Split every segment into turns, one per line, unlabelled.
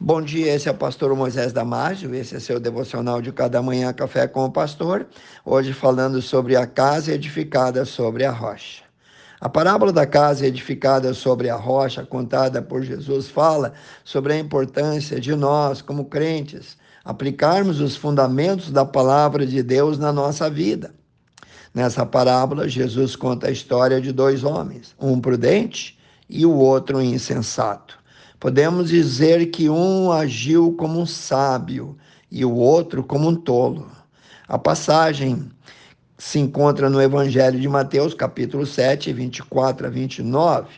Bom dia, esse é o pastor Moisés Damásio, esse é seu devocional de cada manhã, Café com o Pastor. Hoje falando sobre a casa edificada sobre a rocha. A parábola da casa edificada sobre a rocha, contada por Jesus, fala sobre a importância de nós, como crentes, aplicarmos os fundamentos da palavra de Deus na nossa vida. Nessa parábola, Jesus conta a história de dois homens, um prudente e o outro insensato. Podemos dizer que um agiu como um sábio e o outro como um tolo. A passagem se encontra no Evangelho de Mateus, capítulo 7, 24 a 29.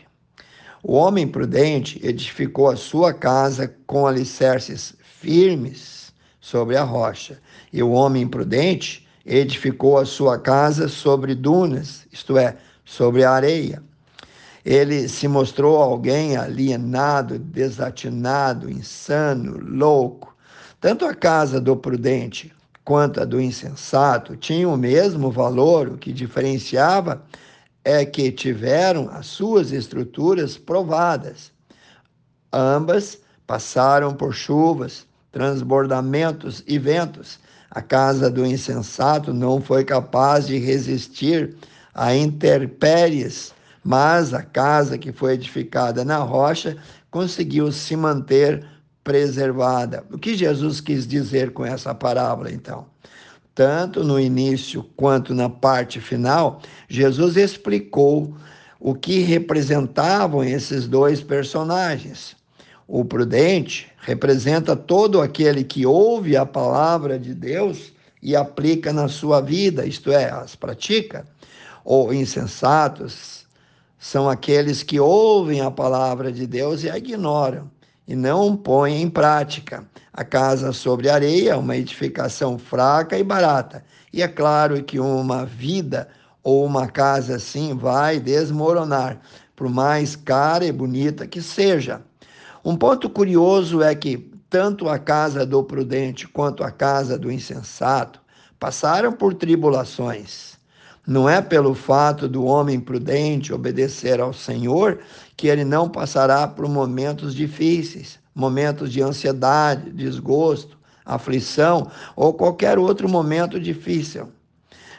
O homem prudente edificou a sua casa com alicerces firmes sobre a rocha, e o homem imprudente edificou a sua casa sobre dunas, isto é, sobre a areia. Ele se mostrou alguém alienado, desatinado, insano, louco. Tanto a casa do prudente quanto a do insensato tinham o mesmo valor, o que diferenciava é que tiveram as suas estruturas provadas. Ambas passaram por chuvas, transbordamentos e ventos. A casa do insensato não foi capaz de resistir a intempéries mas a casa que foi edificada na rocha conseguiu se manter preservada. O que Jesus quis dizer com essa parábola, então? Tanto no início quanto na parte final, Jesus explicou o que representavam esses dois personagens. O prudente representa todo aquele que ouve a palavra de Deus e aplica na sua vida, isto é, as pratica. Ou insensatos são aqueles que ouvem a palavra de Deus e a ignoram e não põem em prática. A casa sobre areia é uma edificação fraca e barata. E é claro que uma vida ou uma casa assim vai desmoronar, por mais cara e bonita que seja. Um ponto curioso é que tanto a casa do prudente quanto a casa do insensato passaram por tribulações. Não é pelo fato do homem prudente obedecer ao Senhor que ele não passará por momentos difíceis, momentos de ansiedade, desgosto, aflição ou qualquer outro momento difícil.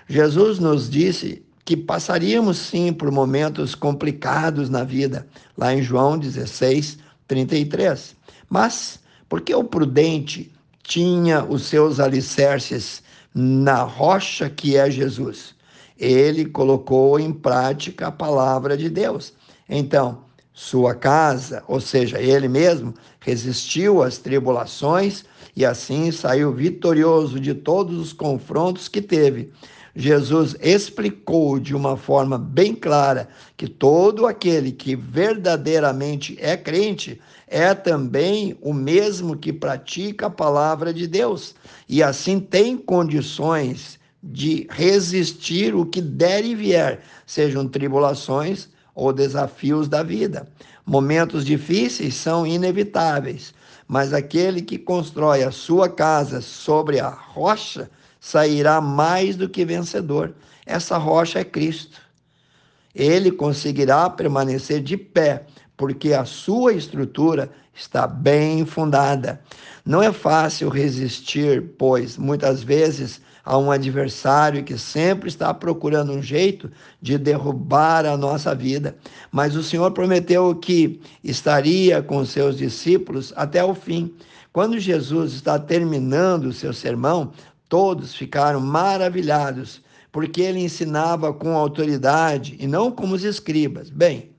Jesus nos disse que passaríamos sim por momentos complicados na vida, lá em João 16, 33. Mas porque o prudente tinha os seus alicerces na rocha que é Jesus ele colocou em prática a palavra de Deus. Então, sua casa, ou seja, ele mesmo, resistiu às tribulações e assim saiu vitorioso de todos os confrontos que teve. Jesus explicou de uma forma bem clara que todo aquele que verdadeiramente é crente é também o mesmo que pratica a palavra de Deus e assim tem condições de resistir o que der e vier, sejam tribulações ou desafios da vida. Momentos difíceis são inevitáveis, mas aquele que constrói a sua casa sobre a rocha sairá mais do que vencedor. Essa rocha é Cristo. Ele conseguirá permanecer de pé, porque a sua estrutura está bem fundada. Não é fácil resistir, pois muitas vezes a um adversário que sempre está procurando um jeito de derrubar a nossa vida. Mas o Senhor prometeu que estaria com seus discípulos até o fim. Quando Jesus está terminando o seu sermão, todos ficaram maravilhados, porque ele ensinava com autoridade e não como os escribas. Bem,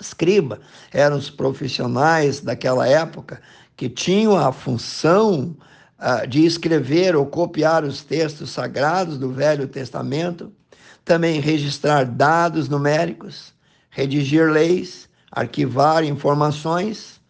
escriba eram os profissionais daquela época que tinham a função de escrever ou copiar os textos sagrados do Velho Testamento, também registrar dados numéricos, redigir leis, arquivar informações.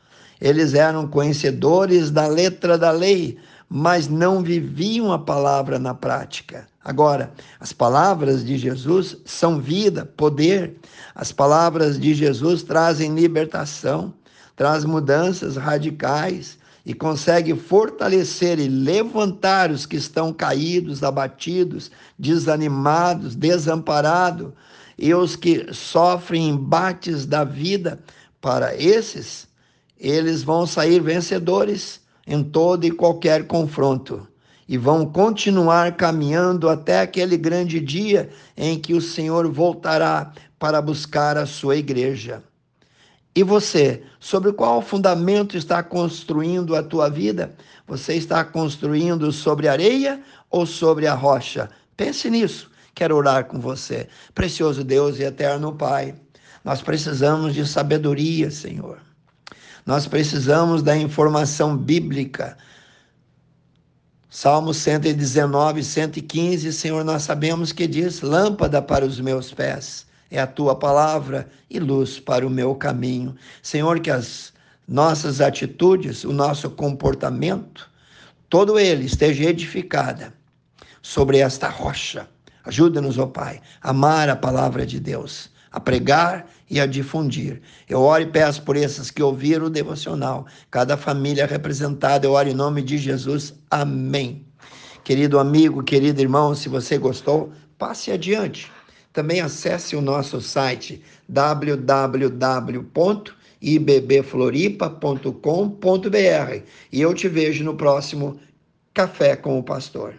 Eles eram conhecedores da letra da lei, mas não viviam a palavra na prática. Agora, as palavras de Jesus são vida, poder. As palavras de Jesus trazem libertação, traz mudanças radicais, e consegue fortalecer e levantar os que estão caídos, abatidos, desanimados, desamparados, e os que sofrem embates da vida, para esses, eles vão sair vencedores em todo e qualquer confronto e vão continuar caminhando até aquele grande dia em que o Senhor voltará para buscar a sua igreja. E você, sobre qual fundamento está construindo a tua vida? Você está construindo sobre areia ou sobre a rocha? Pense nisso. Quero orar com você. Precioso Deus e eterno Pai, nós precisamos de sabedoria, Senhor. Nós precisamos da informação bíblica. Salmo 119, 115, Senhor, nós sabemos que diz: lâmpada para os meus pés é a tua palavra e luz para o meu caminho. Senhor, que as nossas atitudes, o nosso comportamento, todo ele esteja edificada sobre esta rocha. Ajuda-nos, ó Pai, a amar a palavra de Deus, a pregar e a difundir. Eu oro e peço por esses que ouviram o devocional, cada família representada, eu oro em nome de Jesus. Amém. Querido amigo, querido irmão, se você gostou, passe adiante também acesse o nosso site www.ibbfloripa.com.br e eu te vejo no próximo Café com o Pastor.